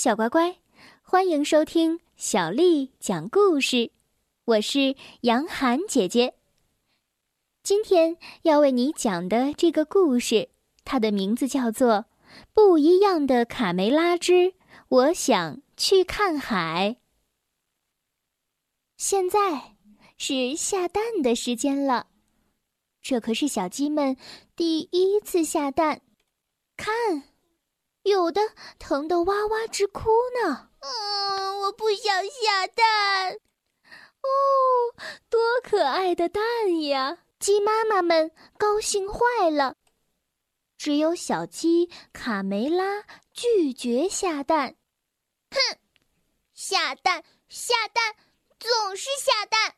小乖乖，欢迎收听小丽讲故事。我是杨涵姐姐。今天要为你讲的这个故事，它的名字叫做《不一样的卡梅拉之我想去看海》。现在是下蛋的时间了，这可是小鸡们第一次下蛋。看，有的疼得哇哇直哭呢。嗯，我不想下蛋。哦，多可爱的蛋呀！鸡妈妈们高兴坏了。只有小鸡卡梅拉拒绝下蛋。哼，下蛋下蛋，总是下蛋。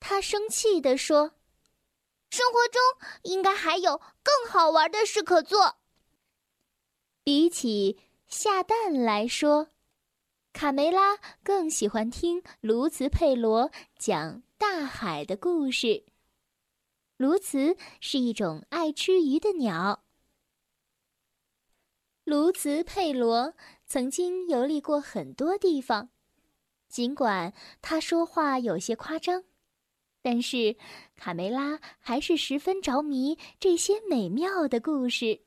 他生气地说：“生活中应该还有更好玩的事可做。”比起下蛋来说，卡梅拉更喜欢听卢茨佩罗讲大海的故事。卢茨是一种爱吃鱼的鸟。卢茨佩罗曾经游历过很多地方，尽管他说话有些夸张，但是卡梅拉还是十分着迷这些美妙的故事。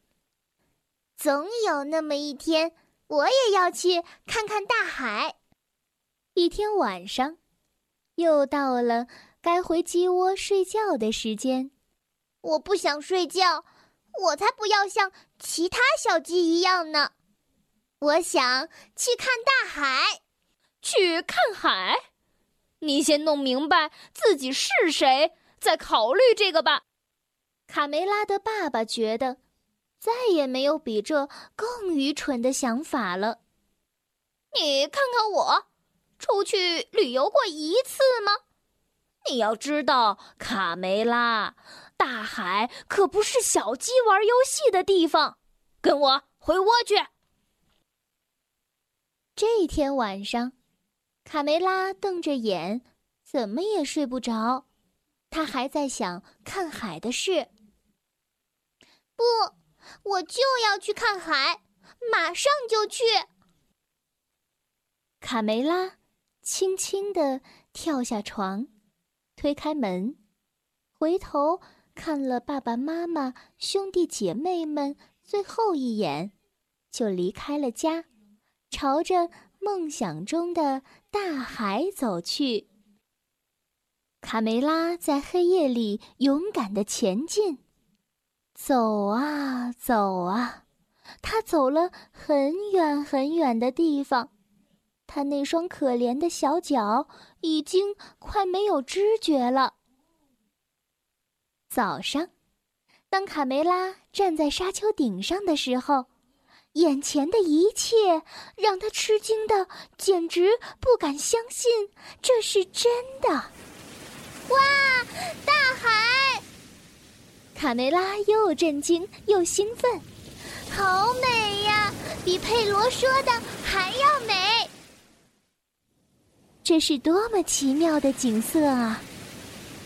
总有那么一天，我也要去看看大海。一天晚上，又到了该回鸡窝睡觉的时间。我不想睡觉，我才不要像其他小鸡一样呢。我想去看大海，去看海。你先弄明白自己是谁，再考虑这个吧。卡梅拉的爸爸觉得。再也没有比这更愚蠢的想法了。你看看我，出去旅游过一次吗？你要知道，卡梅拉，大海可不是小鸡玩游戏的地方。跟我回窝去。这天晚上，卡梅拉瞪着眼，怎么也睡不着。他还在想看海的事。不。我就要去看海，马上就去。卡梅拉轻轻地跳下床，推开门，回头看了爸爸妈妈、兄弟姐妹们最后一眼，就离开了家，朝着梦想中的大海走去。卡梅拉在黑夜里勇敢地前进。走啊走啊，他走了很远很远的地方，他那双可怜的小脚已经快没有知觉了。早上，当卡梅拉站在沙丘顶上的时候，眼前的一切让他吃惊的简直不敢相信这是真的。哇，大海！卡梅拉又震惊又兴奋，好美呀，比佩罗说的还要美。这是多么奇妙的景色啊！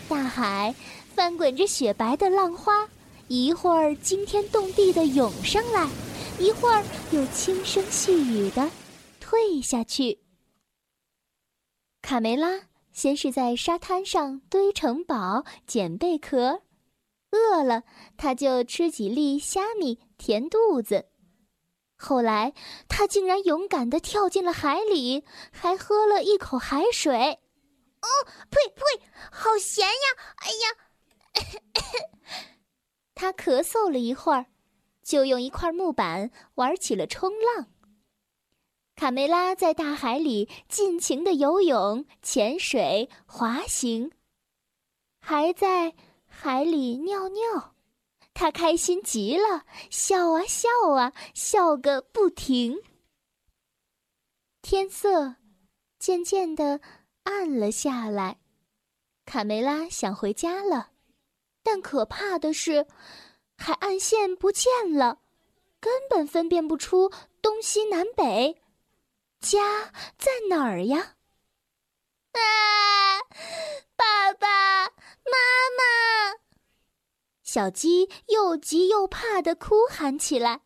大海翻滚着雪白的浪花，一会儿惊天动地的涌上来，一会儿又轻声细语的退下去。卡梅拉先是在沙滩上堆城堡、捡贝壳。饿了，他就吃几粒虾米填肚子。后来，他竟然勇敢地跳进了海里，还喝了一口海水。哦，呸呸，好咸呀！哎呀，咳 咳他咳嗽了一会儿，就用一块木板玩起了冲浪。卡梅拉在大海里尽情的游泳、潜水、滑行，还在。海里尿尿，他开心极了，笑啊笑啊，笑个不停。天色渐渐的暗了下来，卡梅拉想回家了，但可怕的是，海岸线不见了，根本分辨不出东西南北，家在哪儿呀？啊，爸爸妈妈！小鸡又急又怕的哭喊起来，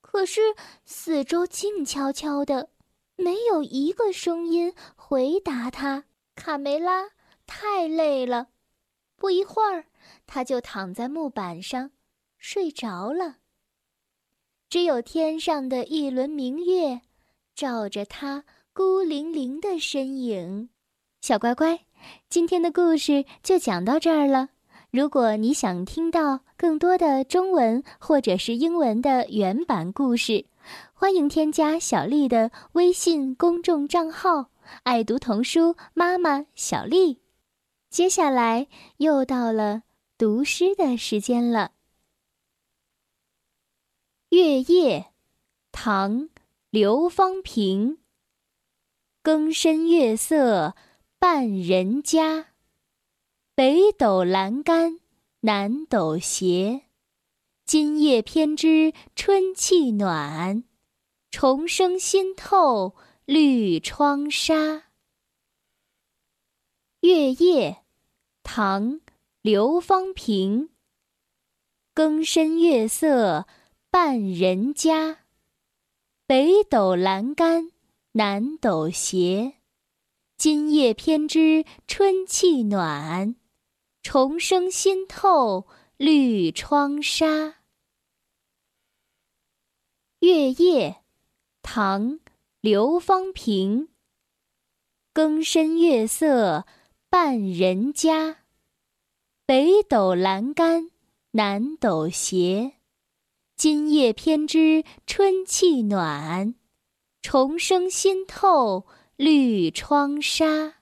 可是四周静悄悄的，没有一个声音回答他。卡梅拉太累了，不一会儿，他就躺在木板上睡着了。只有天上的一轮明月，照着他孤零零的身影。小乖乖，今天的故事就讲到这儿了。如果你想听到更多的中文或者是英文的原版故事，欢迎添加小丽的微信公众账号“爱读童书妈妈小丽”。接下来又到了读诗的时间了。《月夜》唐·刘方平。更深月色半人家。北斗阑干南斗斜，今夜偏知春气暖，重生新透绿窗纱。月夜，唐·刘方平。更深月色半人家，北斗阑干南斗斜，今夜偏知春气暖。重生新透绿窗纱。月夜，唐·刘方平。更深月色半人家，北斗阑干南斗斜，今夜偏知春气暖。重生新透绿窗纱。